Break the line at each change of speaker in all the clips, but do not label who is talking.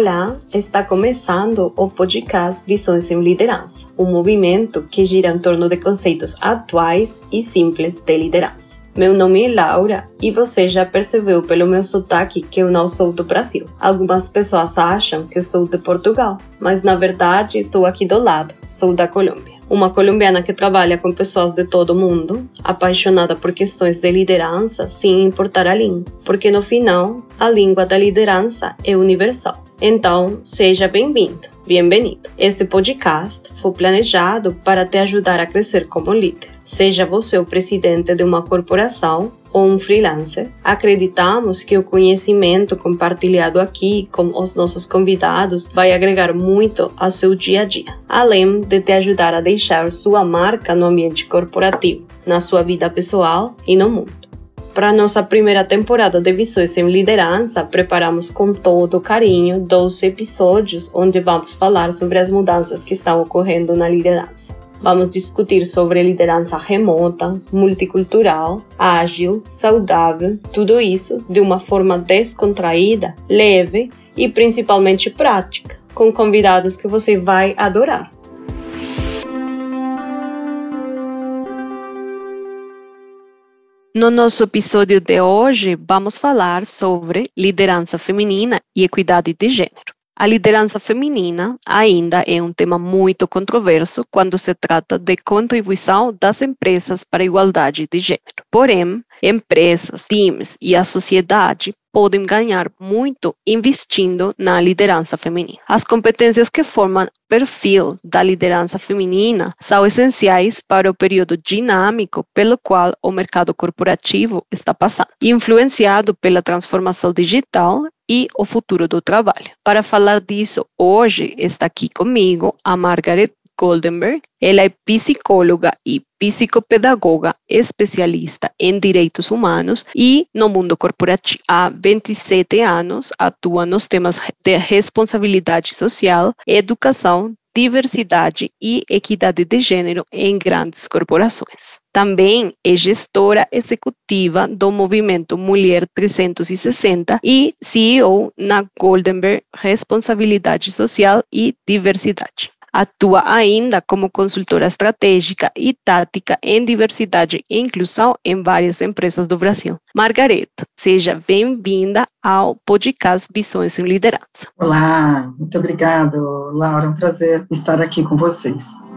Olá, está começando o podcast Visões em Liderança, um movimento que gira em torno de conceitos atuais e simples de liderança. Meu nome é Laura e você já percebeu pelo meu sotaque que eu não sou do Brasil. Algumas pessoas acham que eu sou de Portugal, mas na verdade estou aqui do lado, sou da Colômbia uma colombiana que trabalha com pessoas de todo o mundo, apaixonada por questões de liderança, sem importar a língua, porque no final, a língua da liderança é universal. Então, seja bem-vindo, bem-vindo. Este podcast foi planejado para te ajudar a crescer como líder. Seja você o presidente de uma corporação ou um freelancer, acreditamos que o conhecimento compartilhado aqui com os nossos convidados vai agregar muito ao seu dia a dia, além de te ajudar a deixar sua marca no ambiente corporativo, na sua vida pessoal e no mundo. Para nossa primeira temporada de Visões em Liderança, preparamos com todo carinho 12 episódios onde vamos falar sobre as mudanças que estão ocorrendo na liderança. Vamos discutir sobre liderança remota, multicultural, ágil, saudável, tudo isso de uma forma descontraída, leve e principalmente prática, com convidados que você vai adorar. No nosso episódio de hoje, vamos falar sobre liderança feminina e equidade de gênero. A liderança feminina ainda é um tema muito controverso quando se trata de contribuição das empresas para a igualdade de gênero. Porém, empresas, times e a sociedade podem ganhar muito investindo na liderança feminina. As competências que formam perfil da liderança feminina são essenciais para o período dinâmico pelo qual o mercado corporativo está passando, influenciado pela transformação digital e o futuro do trabalho. Para falar disso, hoje está aqui comigo a Margaret Goldenberg. Ela é psicóloga e psicopedagoga especialista em direitos humanos e no mundo corporativo. Há 27 anos atua nos temas de responsabilidade social, educação, diversidade e equidade de gênero em grandes corporações. Também é gestora executiva do movimento Mulher 360 e CEO na Goldenberg Responsabilidade Social e Diversidade. Atua ainda como consultora estratégica e tática em diversidade e inclusão em várias empresas do Brasil. Margareta, seja bem-vinda ao podcast Visões em Liderança.
Olá, muito obrigado, Laura. É um prazer estar aqui com vocês.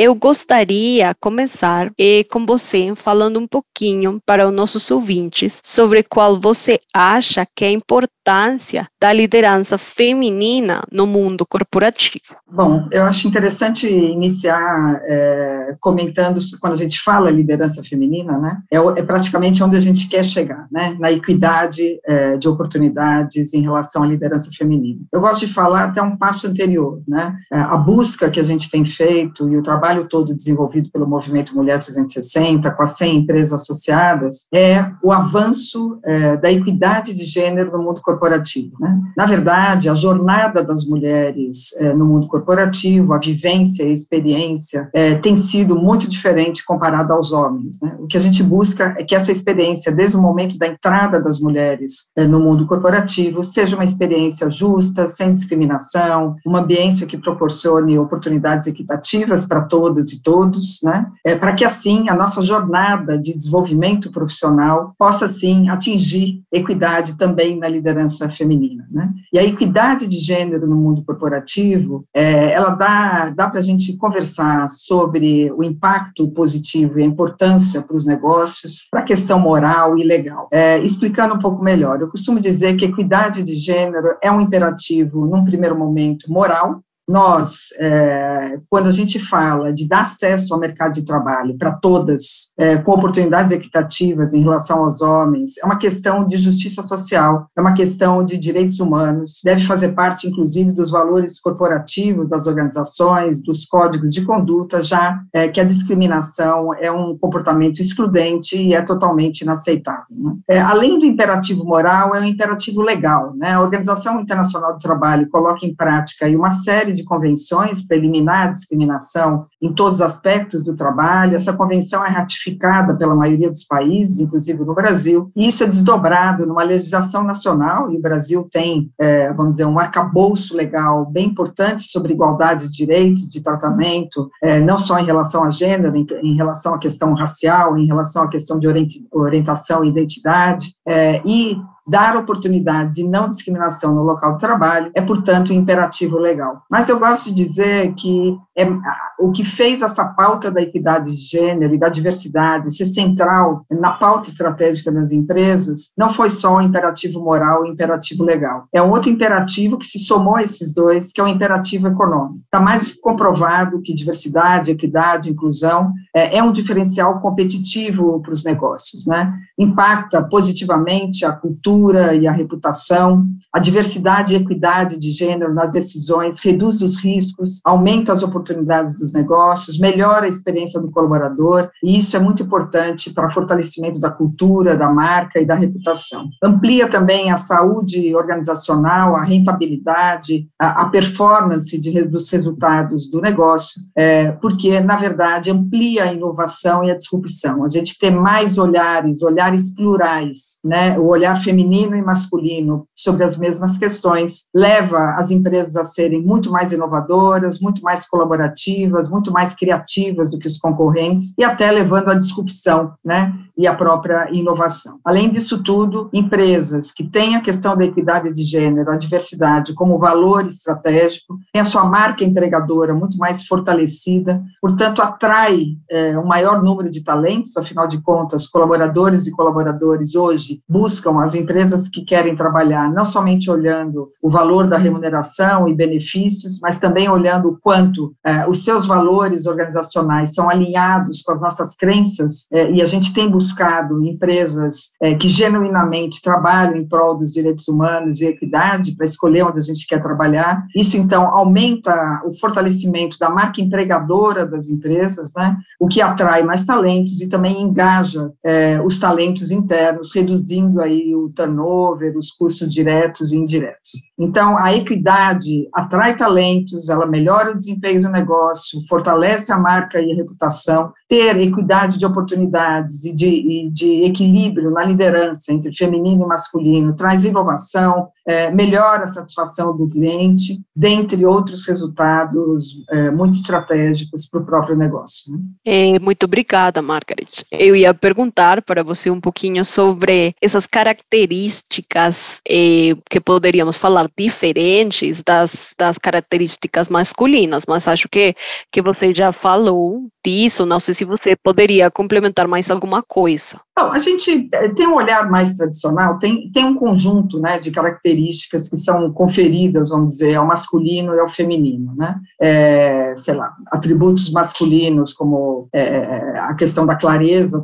Eu gostaria começar com você falando um pouquinho para os nossos ouvintes sobre qual você acha que é a importância da liderança feminina no mundo corporativo.
Bom, eu acho interessante iniciar é, comentando quando a gente fala liderança feminina, né? É, é, praticamente onde a gente quer chegar, né? Na equidade é, de oportunidades em relação à liderança feminina. Eu gosto de falar até um passo anterior, né? É, a busca que a gente tem feito e o trabalho trabalho todo desenvolvido pelo Movimento Mulher 360, com as 100 empresas associadas, é o avanço é, da equidade de gênero no mundo corporativo. Né? Na verdade, a jornada das mulheres é, no mundo corporativo, a vivência e a experiência é, tem sido muito diferente comparada aos homens. Né? O que a gente busca é que essa experiência, desde o momento da entrada das mulheres é, no mundo corporativo, seja uma experiência justa, sem discriminação, uma ambiência que proporcione oportunidades equitativas para todos todas e todos, né? É, para que assim a nossa jornada de desenvolvimento profissional possa sim atingir equidade também na liderança feminina, né? E a equidade de gênero no mundo corporativo, é, ela dá dá para a gente conversar sobre o impacto positivo e a importância para os negócios, para a questão moral e legal. É, explicando um pouco melhor, eu costumo dizer que equidade de gênero é um imperativo, num primeiro momento, moral, nós, é, quando a gente fala de dar acesso ao mercado de trabalho para todas, é, com oportunidades equitativas em relação aos homens, é uma questão de justiça social, é uma questão de direitos humanos, deve fazer parte, inclusive, dos valores corporativos das organizações, dos códigos de conduta, já é, que a discriminação é um comportamento excludente e é totalmente inaceitável. Né? É, além do imperativo moral, é um imperativo legal. Né? A Organização Internacional do Trabalho coloca em prática uma série de convenções para eliminar a discriminação em todos os aspectos do trabalho. Essa convenção é ratificada pela maioria dos países, inclusive no Brasil, e isso é desdobrado numa legislação nacional, e o Brasil tem, é, vamos dizer, um arcabouço legal bem importante sobre igualdade de direitos, de tratamento, é, não só em relação a gênero, em, em, relação à questão racial, em relação à questão de orientação e identidade, é, e dar oportunidades e não discriminação no local de trabalho é, portanto, um imperativo legal. Mas eu gosto de dizer que é, o que fez essa pauta da equidade de gênero e da diversidade ser central na pauta estratégica das empresas não foi só o imperativo moral e o imperativo legal. É um outro imperativo que se somou a esses dois, que é o imperativo econômico. Está mais comprovado que diversidade, equidade, inclusão é, é um diferencial competitivo para os negócios, né? Impacta positivamente a cultura e a reputação, a diversidade e equidade de gênero nas decisões reduz os riscos, aumenta as oportunidades dos negócios, melhora a experiência do colaborador, e isso é muito importante para fortalecimento da cultura, da marca e da reputação. Amplia também a saúde organizacional, a rentabilidade, a, a performance de, dos resultados do negócio, é, porque, na verdade, amplia a inovação e a disrupção. A gente ter mais olhares, olhares plurais, né, o olhar feminino e masculino sobre as mesmas questões, leva as empresas a serem muito mais inovadoras, muito mais colaborativas, muito mais criativas do que os concorrentes e até levando à disrupção, né? E a própria inovação. Além disso tudo, empresas que têm a questão da equidade de gênero, a diversidade como valor estratégico, têm a sua marca empregadora muito mais fortalecida, portanto, atrai é, um maior número de talentos, afinal de contas, colaboradores e colaboradores hoje buscam as empresas que querem trabalhar, não somente olhando o valor da remuneração e benefícios, mas também olhando o quanto é, os seus valores organizacionais são alinhados com as nossas crenças, é, e a gente tem buscado empresas é, que genuinamente trabalham em prol dos direitos humanos e equidade para escolher onde a gente quer trabalhar. Isso, então, aumenta o fortalecimento da marca empregadora das empresas, né, o que atrai mais talentos e também engaja os talentos internos, reduzindo aí o turnover, os custos diretos e indiretos. Então, a equidade atrai talentos, ela melhora o desempenho do negócio, fortalece a marca e a reputação, ter equidade de oportunidades e de, de equilíbrio na liderança entre feminino e masculino, traz inovação, é, melhora a satisfação do cliente, dentre outros resultados é, muito estratégicos para o próprio negócio. Né?
É, muito obrigada, Margaret. Eu ia perguntar para você um pouquinho sobre essas características é, que poderíamos falar diferentes das, das características masculinas, mas acho que, que você já falou disso, não sei se você poderia complementar mais alguma coisa.
Bom, a gente eh, tem um olhar mais tradicional, tem, tem um conjunto né, de características que são conferidas, vamos dizer, ao masculino e ao feminino, né? É, sei lá, atributos masculinos como é, a questão da clareza,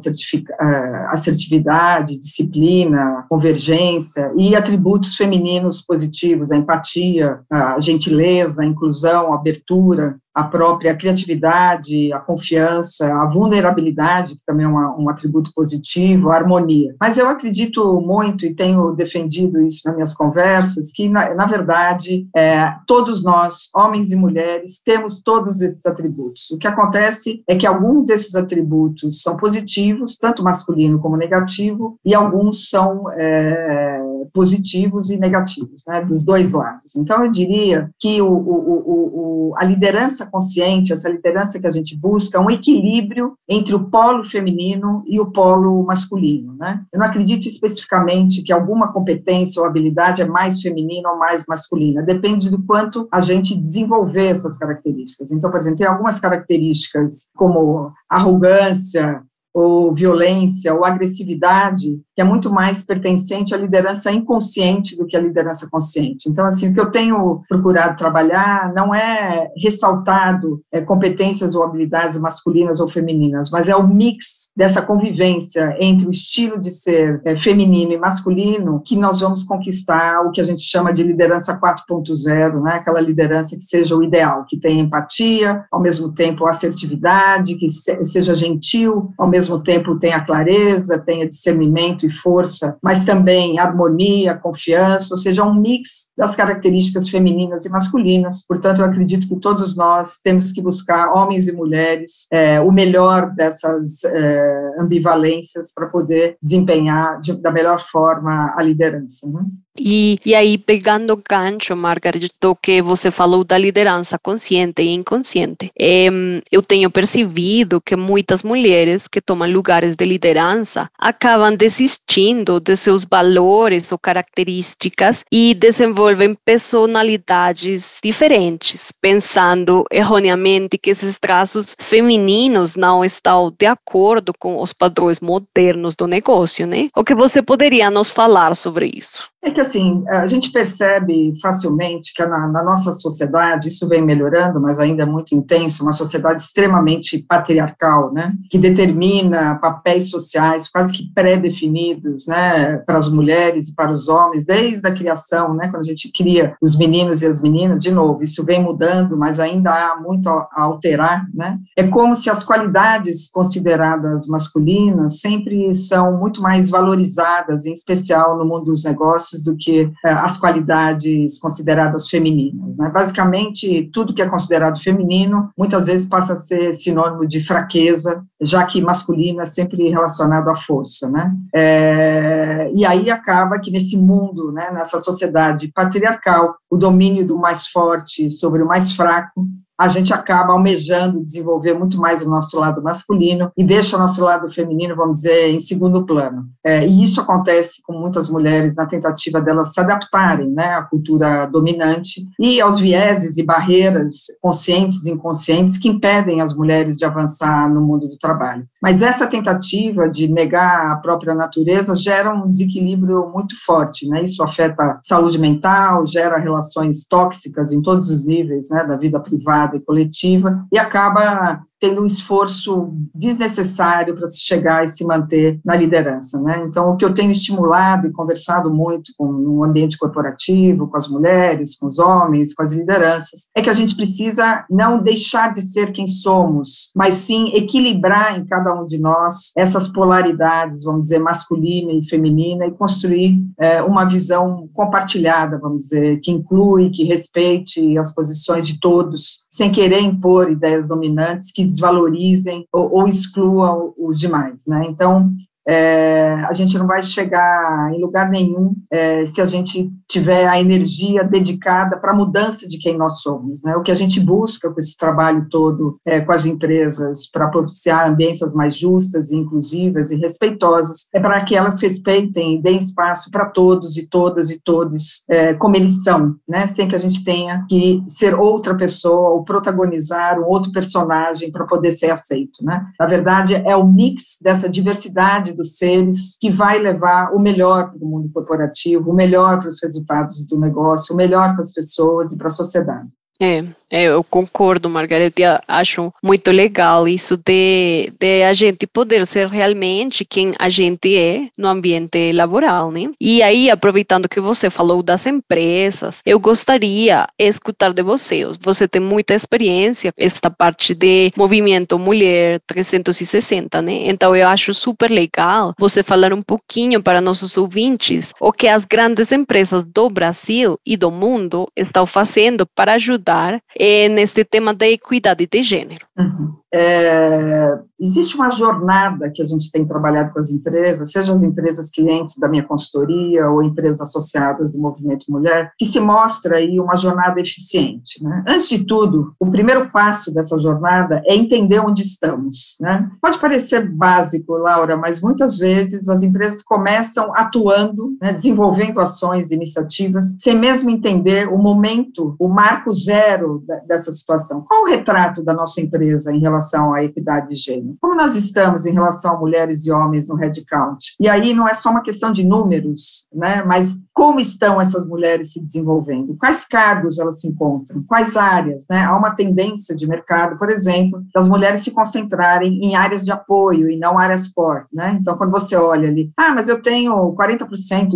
assertividade, disciplina, convergência, e atributos femininos positivos, a empatia, a gentileza, a inclusão, a abertura, a própria criatividade, a confiança, a vulnerabilidade, que também é um atributo positivo, a harmonia. Mas eu acredito muito, e tenho defendido isso nas minhas conversas, que, na, na verdade, é, todos nós, homens e mulheres, temos todos esses atributos. O que acontece é que alguns desses atributos são positivos, tanto masculino como negativo, e alguns são é, positivos e negativos, né, dos dois lados. Então, eu diria que o, o, o, a liderança consciente, essa liderança que a gente busca, é um equilíbrio entre o polo feminino e o polo masculino. Né? Eu não acredito especificamente que alguma competência ou habilidade é mais feminina ou mais masculina, depende do quanto a gente desenvolver essas características. Então, por exemplo, tem algumas características como arrogância, ou violência ou agressividade, que é muito mais pertencente à liderança inconsciente do que à liderança consciente. Então, assim, o que eu tenho procurado trabalhar não é ressaltado é, competências ou habilidades masculinas ou femininas, mas é o mix dessa convivência entre o estilo de ser é, feminino e masculino que nós vamos conquistar o que a gente chama de liderança 4.0, né? aquela liderança que seja o ideal, que tenha empatia, ao mesmo tempo assertividade, que seja gentil, ao mesmo mesmo tempo tenha clareza, tenha discernimento e força, mas também harmonia, confiança, ou seja, um mix das características femininas e masculinas. Portanto, eu acredito que todos nós temos que buscar, homens e mulheres, é, o melhor dessas é, ambivalências para poder desempenhar de, da melhor forma a liderança. Né?
E, e aí, pegando o gancho, Margaret, do que você falou da liderança consciente e inconsciente, é, eu tenho percebido que muitas mulheres que tomam lugares de liderança acabam desistindo de seus valores ou características e desenvolvem personalidades diferentes, pensando erroneamente que esses traços femininos não estão de acordo com os padrões modernos do negócio, né? O que você poderia nos falar sobre isso?
É que assim, a gente percebe facilmente que na, na, nossa sociedade, isso vem melhorando, mas ainda é muito intenso, uma sociedade extremamente patriarcal, né, que determina papéis sociais quase que pré-definidos, né, para as mulheres e para os homens, desde a criação, né, quando a gente cria os meninos e as meninas, de novo, isso vem mudando, mas ainda há muito a, a alterar, né, é como se as qualidades consideradas masculinas sempre são muito mais valorizadas, em especial no mundo dos negócios, do que é, as qualidades consideradas femininas. Né? Basicamente, tudo que é considerado feminino muitas vezes passa a ser sinônimo de fraqueza, já que masculino é sempre relacionado à força. Né? É, e aí acaba que nesse mundo, né, nessa sociedade patriarcal, o domínio do mais forte sobre o mais fraco a gente acaba almejando desenvolver muito mais o nosso lado masculino e deixa o nosso lado feminino, vamos dizer, em segundo plano. É, e isso acontece com muitas mulheres na tentativa delas se adaptarem né, à cultura dominante e aos vieses e barreiras conscientes e inconscientes que impedem as mulheres de avançar no mundo do trabalho. Mas essa tentativa de negar a própria natureza gera um desequilíbrio muito forte, né? Isso afeta a saúde mental, gera relações tóxicas em todos os níveis, né, da vida privada coletiva, e acaba tendo um esforço desnecessário para se chegar e se manter na liderança, né? Então, o que eu tenho estimulado e conversado muito com no ambiente corporativo, com as mulheres, com os homens, com as lideranças, é que a gente precisa não deixar de ser quem somos, mas sim equilibrar em cada um de nós essas polaridades, vamos dizer, masculina e feminina, e construir é, uma visão compartilhada, vamos dizer, que inclui, que respeite as posições de todos, sem querer impor ideias dominantes que desvalorizem ou, ou excluam os demais, né? Então, é, a gente não vai chegar em lugar nenhum é, se a gente tiver a energia dedicada para a mudança de quem nós somos. Né? O que a gente busca com esse trabalho todo é, com as empresas para propiciar ambiências mais justas, inclusivas e respeitosas é para que elas respeitem e deem espaço para todos e todas e todos é, como eles são, né? sem que a gente tenha que ser outra pessoa ou protagonizar um outro personagem para poder ser aceito. Né? Na verdade, é o mix dessa diversidade dos seres que vai levar o melhor para o mundo corporativo, o melhor para os resultados do negócio, o melhor para as pessoas e para a sociedade.
É, é, eu concordo, Margareta, acho muito legal isso de, de a gente poder ser realmente quem a gente é no ambiente laboral, né? E aí, aproveitando que você falou das empresas, eu gostaria escutar de você. Você tem muita experiência, esta parte de movimento mulher 360, né? Então, eu acho super legal você falar um pouquinho para nossos ouvintes o que as grandes empresas do Brasil e do mundo estão fazendo para ajudar ajudar é, nesse tema da equidade de gênero.
Uhum. É, existe uma jornada que a gente tem trabalhado com as empresas, seja as empresas clientes da minha consultoria ou empresas associadas do Movimento Mulher, que se mostra aí uma jornada eficiente. Né? Antes de tudo, o primeiro passo dessa jornada é entender onde estamos. Né? Pode parecer básico, Laura, mas muitas vezes as empresas começam atuando, né, desenvolvendo ações, iniciativas, sem mesmo entender o momento, o marco zero dessa situação. Qual o retrato da nossa empresa em relação à equidade de gênero. Como nós estamos em relação a mulheres e homens no headcount? E aí não é só uma questão de números, né, mas como estão essas mulheres se desenvolvendo? Quais cargos elas se encontram? Quais áreas? Né? Há uma tendência de mercado, por exemplo, das mulheres se concentrarem em áreas de apoio e não áreas core. Né? Então, quando você olha ali, ah, mas eu tenho 40%,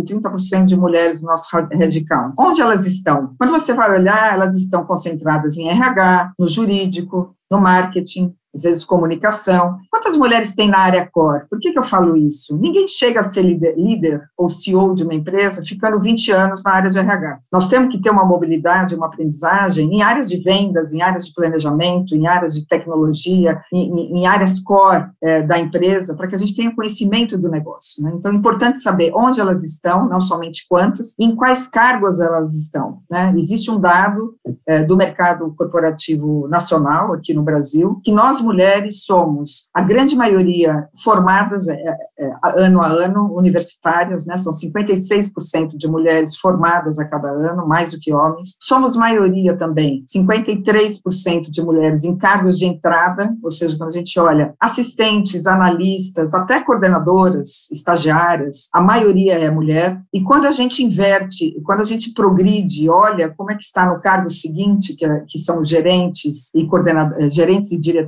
30% de mulheres no nosso headcount. Onde elas estão? Quando você vai olhar, elas estão concentradas em RH, no jurídico, no marketing, às vezes comunicação. Quantas mulheres tem na área core? Por que, que eu falo isso? Ninguém chega a ser líder, líder ou CEO de uma empresa ficando 20 anos na área de RH. Nós temos que ter uma mobilidade, uma aprendizagem em áreas de vendas, em áreas de planejamento, em áreas de tecnologia, em, em áreas core é, da empresa, para que a gente tenha conhecimento do negócio. Né? Então, é importante saber onde elas estão, não somente quantas, em quais cargos elas estão. Né? Existe um dado é, do mercado corporativo nacional aqui no Brasil que nós mulheres somos, a grande maioria, formadas é, é, é ano a ano, universitárias, né, são 56% de mulheres formadas a cada ano, mais do que homens. Somos maioria também, 53% de mulheres em cargos de entrada, ou seja, quando a gente olha assistentes, analistas, até coordenadoras, estagiárias, a maioria é mulher. E quando a gente inverte, quando a gente progride, olha como é que está no cargo seguinte, que, é, que são gerentes e coordenadores, gerentes e diretores,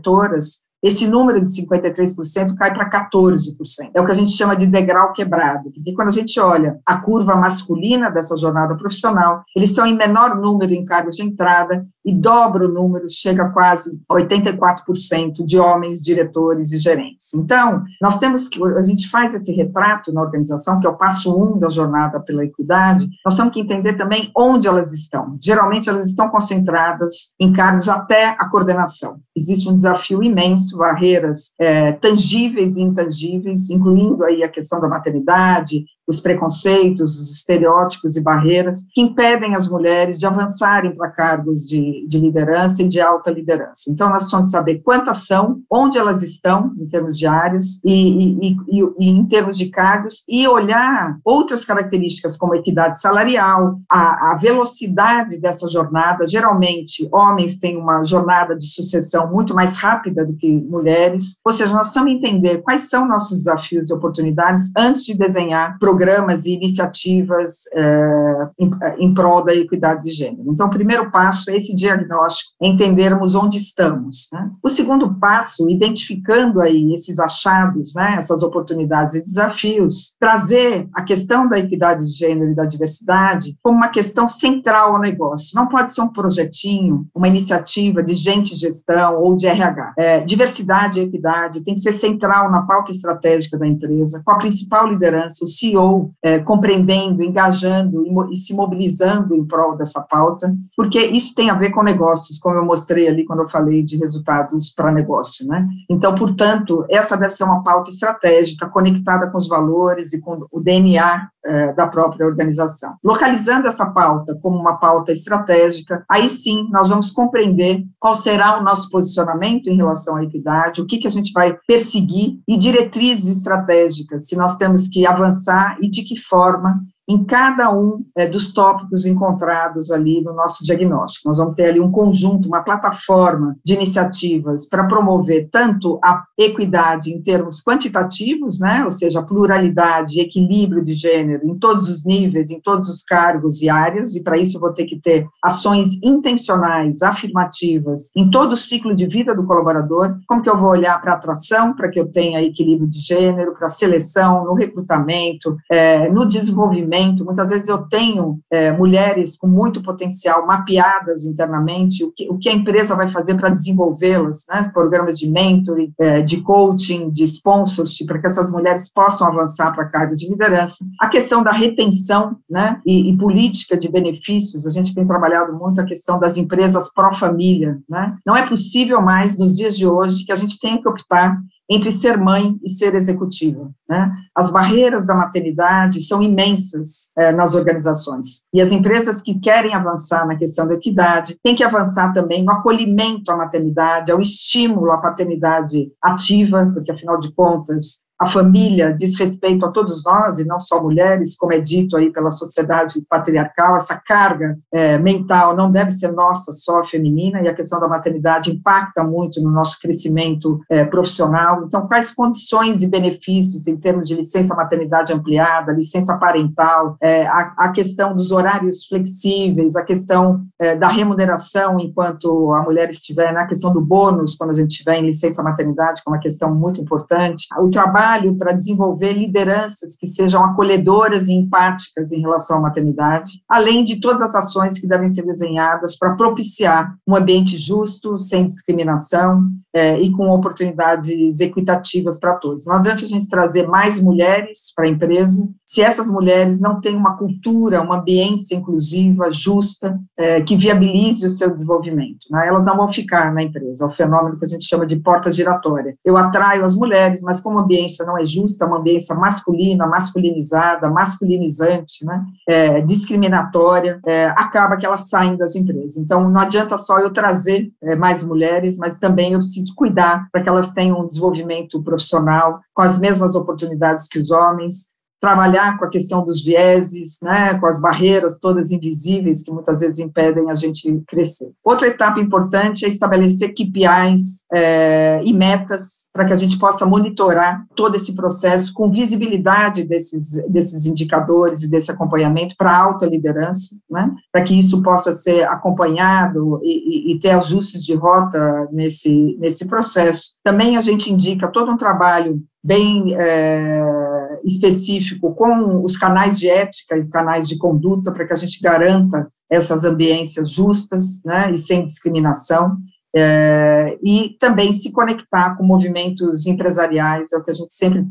esse número de 53% cai para 14%. É o que a gente chama de degrau quebrado, porque quando a gente olha a curva masculina dessa jornada profissional, eles são em menor número em cargos de entrada e dobra o número, chega a quase 84% de homens diretores e gerentes. Então, nós temos que, a gente faz esse retrato na organização, que é o passo um da jornada pela equidade, nós temos que entender também onde elas estão. Geralmente, elas estão concentradas em cargos até a coordenação. Existe um desafio imenso, barreiras é, tangíveis e intangíveis, incluindo aí a questão da maternidade, os preconceitos, os estereótipos e barreiras que impedem as mulheres de avançarem para cargos de, de liderança e de alta liderança. Então, nós precisamos saber quantas são, onde elas estão, em termos de áreas, e, e, e, e em termos de cargos, e olhar outras características, como a equidade salarial, a, a velocidade dessa jornada. Geralmente, homens têm uma jornada de sucessão muito mais rápida do que mulheres, ou seja, nós precisamos entender quais são nossos desafios e oportunidades antes de desenhar programas programas e iniciativas é, em, em prol da equidade de gênero. Então, o primeiro passo é esse diagnóstico, entendermos onde estamos. Né? O segundo passo, identificando aí esses achados, né, essas oportunidades e desafios, trazer a questão da equidade de gênero e da diversidade como uma questão central ao negócio. Não pode ser um projetinho, uma iniciativa de gente gestão ou de RH. É, diversidade e equidade tem que ser central na pauta estratégica da empresa, com a principal liderança, o CEO é, compreendendo, engajando e, e, se mobilizando em prol dessa pauta, porque isso tem a ver com negócios, como eu mostrei ali quando eu falei de resultados para negócio, né? Então, portanto, essa deve ser uma pauta estratégica, conectada com os valores e com o DNA é, da própria organização. Localizando essa pauta como uma pauta estratégica, aí sim nós vamos compreender qual será o nosso posicionamento em relação à equidade, o que, que a gente vai perseguir e diretrizes estratégicas, se nós temos que avançar e de que forma em cada um é, dos tópicos encontrados ali no nosso diagnóstico. Nós vamos ter ali um conjunto, uma plataforma de iniciativas para promover tanto a equidade em termos quantitativos, né, ou seja, pluralidade e equilíbrio de gênero em todos os níveis, em todos os cargos e áreas, e para isso eu vou ter que ter ações intencionais, afirmativas, em todo o ciclo de vida do colaborador, como que eu vou olhar para a atração, para que eu tenha equilíbrio de gênero, para a seleção, no recrutamento, é, no desenvolvimento, Muitas vezes eu tenho é, mulheres com muito potencial mapeadas internamente, o que, o que a empresa vai fazer para desenvolvê-las, né? programas de mentoring, é, de coaching, de sponsorship, para que essas mulheres possam avançar para cargos de liderança. A questão da retenção né? E, e, política de benefícios, a gente tem trabalhado muito a questão das empresas pró-família. Né? Não é possível mais, nos dias de hoje, que a gente tenha que optar entre ser mãe e ser executiva. Né? As barreiras da maternidade são imensas é, nas organizações. E as empresas que querem avançar na questão da equidade têm que avançar também no acolhimento à maternidade, ao estímulo à paternidade ativa, porque, afinal de contas, a família diz respeito a todos nós, e não só mulheres, como é dito aí pela sociedade patriarcal, essa carga é, mental não deve ser nossa, só feminina, e a questão da maternidade impacta muito no nosso crescimento é, profissional. Então, quais condições e benefícios em termos de licença maternidade ampliada, licença parental, é, a, a, questão dos horários flexíveis, a questão é, da remuneração enquanto a mulher estiver, na né, questão do bônus, quando a gente estiver em licença maternidade, que é uma questão muito importante, o trabalho trabalho para desenvolver lideranças que sejam acolhedoras e empáticas em relação à maternidade, além de todas as ações que devem ser desenhadas para propiciar um ambiente justo, sem discriminação é, e com oportunidades equitativas para todos. Não adianta a gente trazer mais mulheres para a empresa se essas mulheres não têm uma cultura, uma ambiência inclusiva, justa, é, que viabilize o seu desenvolvimento. Né? Elas não vão ficar na empresa, é o fenômeno que a gente chama de porta giratória. Eu atraio as mulheres, mas como a não é justa, uma ambiência masculina, masculinizada, masculinizante, né? É, discriminatória, é, acaba que elas saem das empresas. Então, não adianta só eu trazer é, mais mulheres, mas também eu preciso cuidar para que elas tenham um desenvolvimento profissional com as mesmas oportunidades que os homens, trabalhar com a questão dos vieses, né, com as barreiras todas invisíveis que muitas vezes impedem a gente crescer. Outra etapa importante é estabelecer KPIs é, e metas para que a gente possa monitorar todo esse processo com visibilidade desses, desses indicadores e desse acompanhamento para alta liderança, né, para que isso possa ser acompanhado e, e, e ter ajustes de rota nesse, nesse processo. Também a gente indica todo um trabalho bem é, específico com os canais de ética e canais de conduta para que a gente garanta essas ambiências justas né, e sem discriminação é, e também se conectar com movimentos empresariais, é o que a gente sempre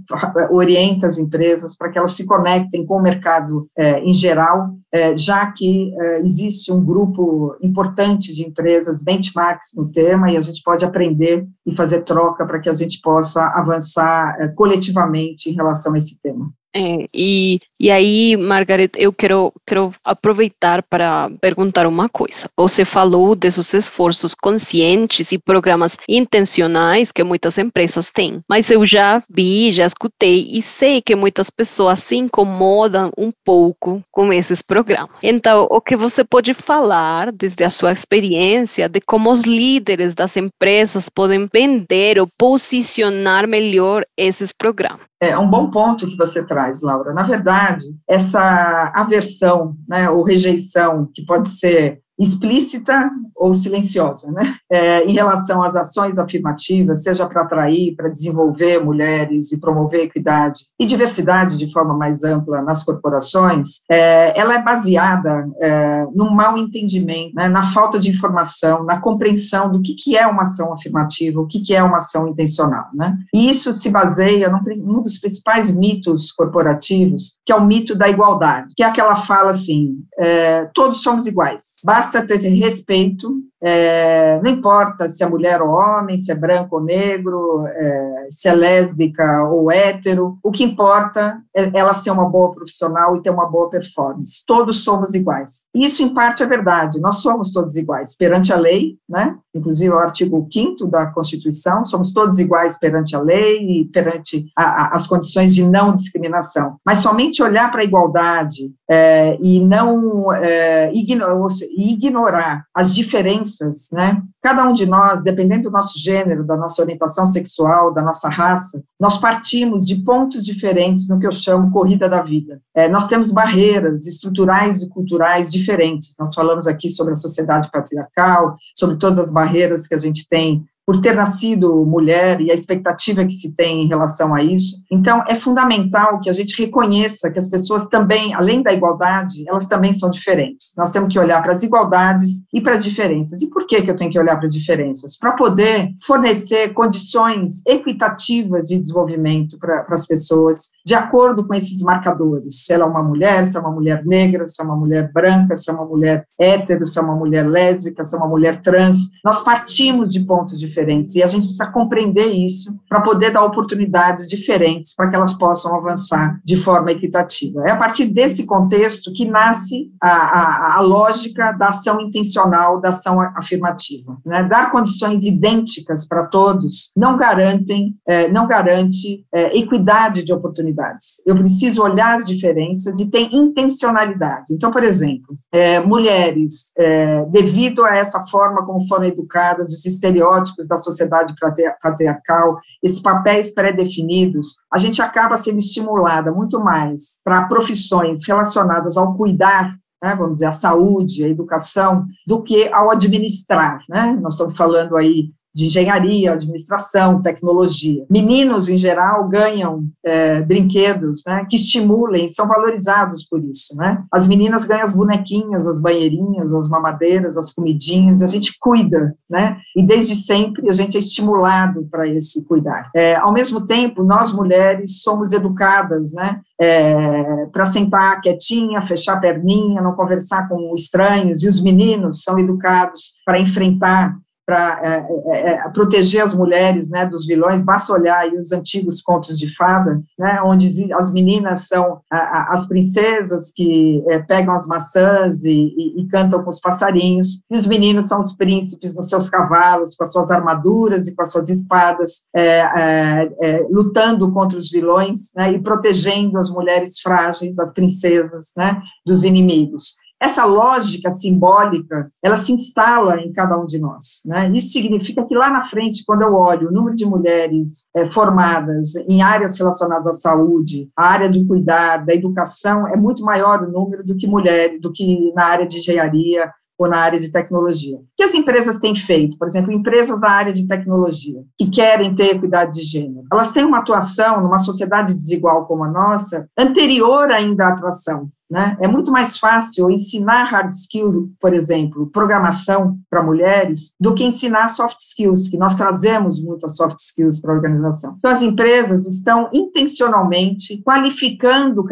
orienta as empresas para que elas se conectem com o mercado é, em geral, é, já que existe um grupo importante de empresas, benchmarks no tema, e a gente pode aprender e fazer troca para que a gente possa avançar coletivamente em relação a esse tema.
É, e, e aí, Margaret, eu quero, quero aproveitar para perguntar uma coisa. Você falou desses esforços conscientes e programas intencionais que muitas empresas têm, mas eu já vi, já escutei e sei que muitas pessoas se incomodam um pouco com esses programas. Então, o que você pode falar, desde a sua experiência, de como os líderes das empresas podem vender ou posicionar melhor esses programas?
É um bom ponto que você traz, Laura. Na verdade, essa aversão, né, ou rejeição, que pode ser explícita ou silenciosa, né? É, em relação às ações afirmativas, seja para atrair, para desenvolver mulheres e promover equidade e diversidade de forma mais ampla nas corporações, é, ela é baseada é, num mau entendimento, né, na falta de informação, na compreensão do que, que é uma ação afirmativa, o que, que é uma ação intencional, né? E isso se baseia num, num dos principais mitos corporativos, que é o mito da igualdade, que é aquela fala assim, é, todos somos iguais, basta basta ter respeito é, não importa se é mulher ou homem, se é branco ou negro, é, se é lésbica ou hétero, o que importa é ela ser uma boa profissional e ter uma boa performance. Todos somos iguais. Isso, em parte, é verdade, nós somos todos iguais perante a lei, né? inclusive o artigo 5 da Constituição, somos todos iguais perante a lei e perante a, a, as condições de não discriminação. Mas somente olhar para a igualdade é, e não é, ignorar, ignorar as diferenças né? Cada um de nós, dependendo do nosso gênero, da nossa orientação sexual, da nossa raça, nós partimos de pontos diferentes no que eu chamo corrida da vida. É, nós temos barreiras estruturais e culturais diferentes. Nós falamos aqui sobre a sociedade patriarcal, sobre todas as barreiras que a gente tem por ter nascido mulher e a expectativa que se tem em relação a isso. Então, é fundamental que a gente reconheça que as pessoas também, além da igualdade, elas também são diferentes. Nós temos que olhar para as igualdades e para as diferenças. E por que, que eu tenho que olhar para as diferenças? Para poder fornecer condições equitativas de desenvolvimento para, as pessoas, de acordo com esses marcadores. Se ela é uma mulher, se é uma mulher negra, se é uma mulher branca, se é uma mulher hétero, se é uma mulher lésbica, se é uma mulher trans. Nós partimos de pontos diferentes diferentes. E a gente precisa compreender isso para poder dar oportunidades diferentes para que elas possam avançar de forma equitativa. É a partir desse contexto que nasce a, a, a lógica da ação intencional, da ação afirmativa. Né? Dar condições idênticas para todos não garantem, é, não garante é, equidade de oportunidades. Eu preciso olhar as diferenças e ter intencionalidade. Então, por exemplo, é, mulheres, é, devido a essa forma como foram educadas, os estereótipos da sociedade patriarcal, esses papéis pré-definidos, a gente acaba sendo estimulada muito mais para profissões relacionadas ao cuidar né, vamos dizer, a saúde, a educação, do que ao administrar. Né? Nós estamos falando aí de engenharia, administração, tecnologia. Meninos, em geral, ganham é, brinquedos né, que estimulem, são valorizados por isso. Né? As meninas ganham as bonequinhas, as banheirinhas, as mamadeiras, as comidinhas, a gente cuida, né? e desde sempre a gente é estimulado para esse cuidar. É, ao mesmo tempo, nós mulheres somos educadas né, é, para sentar quietinha, fechar a perninha, não conversar com estranhos, e os meninos são educados para enfrentar para é, é, é, proteger as mulheres né, dos vilões, basta olhar os antigos contos de fada, né, onde as meninas são a, a, as princesas que é, pegam as maçãs e, e, e, cantam com os passarinhos, e os meninos são os príncipes nos seus cavalos, com as suas armaduras e com as suas espadas, é, é, lutando contra os vilões né, e protegendo as mulheres frágeis, as princesas, né, dos inimigos. Essa lógica simbólica, ela se instala em cada um de nós. Né? Isso significa que lá na frente, quando eu olho o número de mulheres é, formadas em áreas relacionadas à saúde, a área do cuidar, da educação, é muito maior o número do que mulheres, do que na área de engenharia ou na área de tecnologia. O que as empresas têm feito? Por exemplo, empresas da área de tecnologia que querem ter equidade de gênero. Elas têm uma atuação numa sociedade desigual como a nossa, anterior ainda à atuação né? É muito mais fácil ensinar hard skills, por exemplo, programação para mulheres, do que ensinar soft skills, que nós trazemos muitas soft skills para a organização. Então, as empresas estão intencionalmente qualificando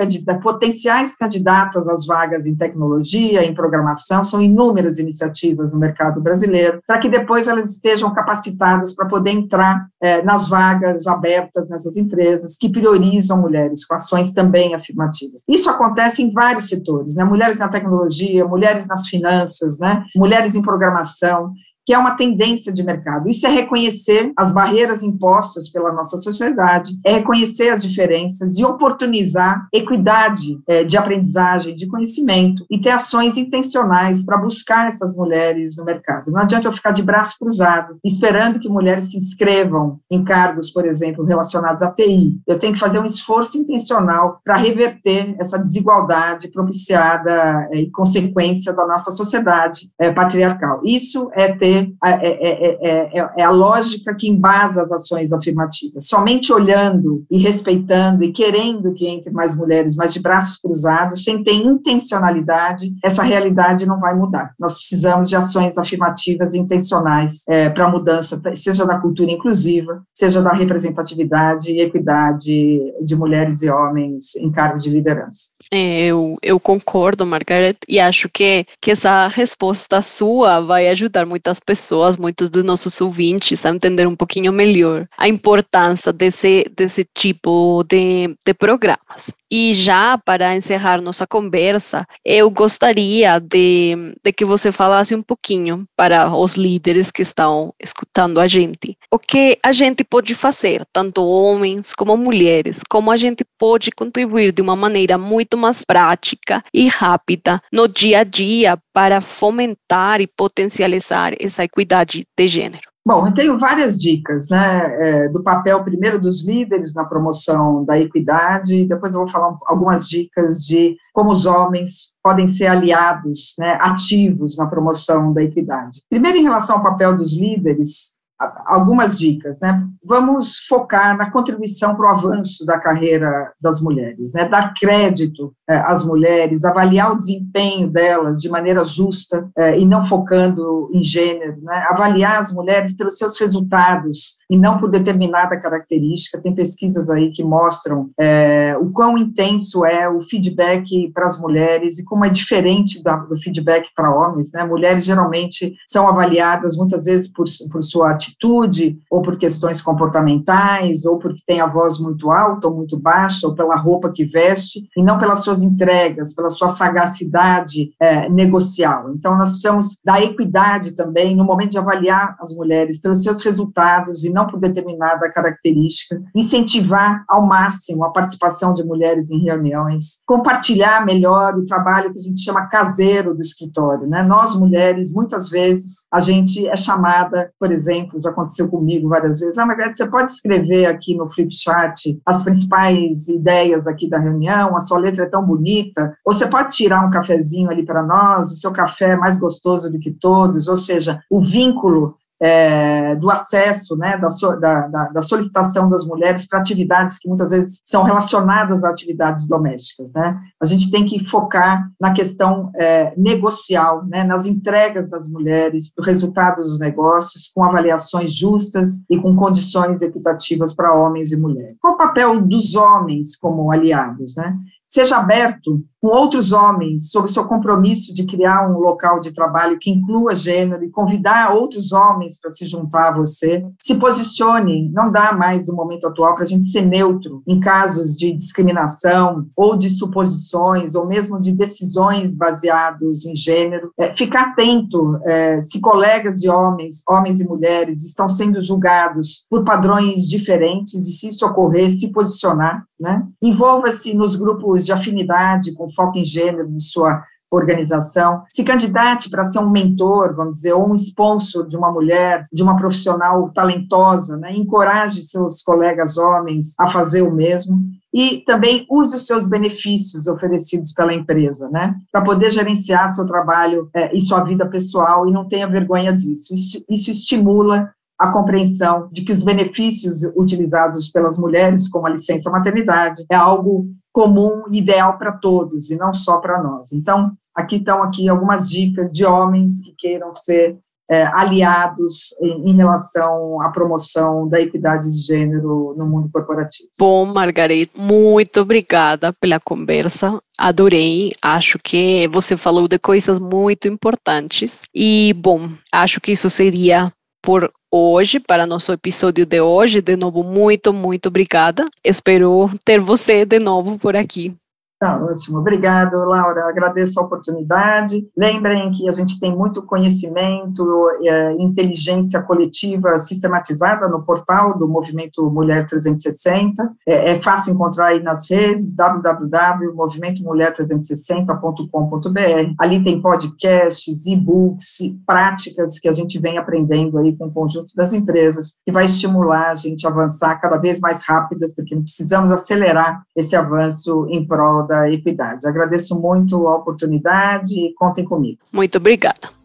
potenciais candidatas às vagas em tecnologia, em programação, são inúmeras iniciativas no mercado brasileiro, para que depois elas estejam capacitadas para poder entrar é, nas vagas abertas nessas empresas que priorizam mulheres, com ações também afirmativas. Isso acontece em várias vários setores, né? Mulheres na tecnologia, mulheres nas finanças, né? Mulheres em programação que é uma tendência de mercado. Isso é reconhecer as barreiras impostas pela nossa sociedade, é reconhecer as diferenças e oportunizar equidade é, de aprendizagem, de conhecimento e ter ações intencionais para buscar essas mulheres no mercado. Não adianta eu ficar de braço cruzado esperando que mulheres se inscrevam em cargos, por exemplo, relacionados à TI. Eu tenho que fazer um esforço intencional para reverter essa desigualdade propiciada é, e consequência da nossa sociedade é, patriarcal. Isso é ter é, é, é, é, a lógica que embasa as ações afirmativas. Somente olhando e respeitando e querendo que entre mais mulheres, mas de braços cruzados, sem ter intencionalidade, essa realidade não vai mudar. Nós precisamos de ações afirmativas e intencionais para a mudança, seja da cultura inclusiva, seja da representatividade e equidade de mulheres e homens em cargos de liderança.
Eu, eu concordo, Margaret, e acho que, que essa resposta sua vai ajudar muitas pessoas, muitos dos nossos ouvintes, a entender um pouquinho melhor a importância desse, desse tipo de, de programas. E já para encerrar nossa conversa, eu gostaria de, de que você falasse um pouquinho para os líderes que estão escutando a gente. O que a gente pode fazer, tanto homens como mulheres, como a gente pode contribuir de uma maneira muito mais prática e rápida no dia a dia para fomentar e potencializar essa equidade de gênero.
Bom, eu tenho várias dicas, né, é, do papel primeiro dos líderes na promoção da equidade, depois eu vou falar algumas dicas de como os homens podem ser aliados, né, ativos na promoção da equidade. Primeiro, em relação ao papel dos líderes, algumas dicas, né? Vamos focar na contribuição para o avanço da carreira das mulheres, né? Dar crédito é, às mulheres, avaliar o desempenho delas de maneira justa é, e não focando em gênero, né? Avaliar as mulheres pelos seus resultados e não por determinada característica. Tem pesquisas aí que mostram é, o quão intenso é o feedback para as mulheres e como é diferente do feedback para homens, né? Mulheres geralmente são avaliadas muitas vezes por, por sua atitude atitude, ou por questões comportamentais, ou porque tem a voz muito alta ou muito baixa, ou pela roupa que veste, e não pelas suas entregas, pela sua sagacidade é, negocial. Então, nós precisamos da equidade também no momento de avaliar as mulheres pelos seus resultados e não por determinada característica, incentivar ao máximo a participação de mulheres em reuniões, compartilhar melhor o trabalho que a gente chama caseiro do escritório. Né? Nós, mulheres, muitas vezes, a gente é chamada, por exemplo, já aconteceu comigo várias vezes. Ah, Margarida, você pode escrever aqui no flipchart as principais ideias aqui da reunião, a sua letra é tão bonita, ou você pode tirar um cafezinho ali para nós, o seu café é mais gostoso do que todos, ou seja, o vínculo é, do acesso, né, da, so, da, da, da, solicitação das mulheres para atividades que muitas vezes são relacionadas a atividades domésticas, né? A gente tem que focar na questão é, negocial, né, nas entregas das mulheres, o resultado dos negócios, com avaliações justas e com condições equitativas para homens e mulheres. Qual o papel dos homens como aliados, né? Seja aberto com outros homens sobre seu compromisso de criar um local de trabalho que inclua gênero e convidar outros homens para se juntar a você. Se posicione, não dá mais no momento atual para a gente ser neutro em casos de discriminação ou de suposições ou mesmo de decisões baseadas em gênero. É, ficar atento é, se colegas de homens, homens e mulheres, estão sendo julgados por padrões diferentes e se isso ocorrer, se posicionar. Né? Envolva-se nos grupos de afinidade com foco em gênero de sua organização, se candidate para ser um mentor, vamos dizer, ou um sponsor de uma mulher, de uma profissional talentosa, né? encoraje seus colegas homens a fazer o mesmo e também use os seus benefícios oferecidos pela empresa, né, para poder gerenciar seu trabalho é, e sua vida pessoal e não tenha vergonha disso. Isso, estimula a compreensão de que os benefícios utilizados pelas mulheres, como a licença maternidade, é algo comum ideal para todos e não só para nós. Então, aqui estão aqui algumas dicas de homens que queiram ser é, aliados em, em, relação à promoção da equidade de gênero no mundo corporativo.
Bom, Margarete, muito obrigada pela conversa. Adorei, acho que você falou de coisas muito importantes. E, bom, acho que isso seria por hoje, para nosso episódio de hoje. De novo, muito, muito obrigada. Espero ter você de novo por aqui.
Tá ótimo, obrigado, Laura. Agradeço a oportunidade. Lembrem que a gente tem muito conhecimento, é, inteligência coletiva sistematizada no portal do Movimento Mulher 360. É, é fácil encontrar aí nas redes www.movimentomulher360.com.br. Ali tem podcasts, e-books, práticas que a gente vem aprendendo aí com o conjunto das empresas, que vai estimular a gente a avançar cada vez mais rápido, porque precisamos acelerar esse avanço em prol da equidade. Agradeço muito a oportunidade e contem comigo.
Muito obrigada.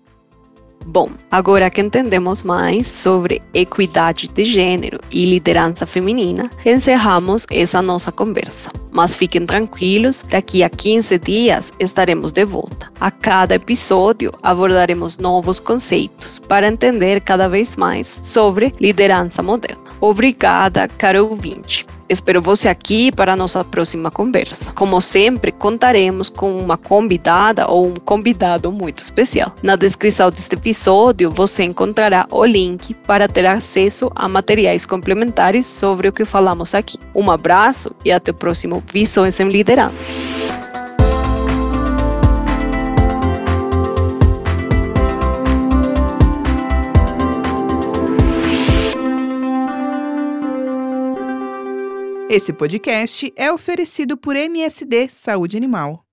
Bom, agora que entendemos mais sobre equidade de gênero e liderança feminina, encerramos essa nossa conversa. Mas fiquem tranquilos, daqui a 15 dias estaremos de volta. A cada episódio abordaremos novos conceitos para entender cada vez mais sobre liderança moderna. Obrigada, caro ouvinte. Espero você aqui para a nossa próxima conversa. Como sempre, contaremos com uma convidada ou um convidado muito especial. Na descrição deste episódio, você encontrará o link para ter acesso a materiais complementares sobre o que falamos aqui. Um abraço e até o próximo Visões em Liderança.
Esse podcast é oferecido por MSD Saúde Animal.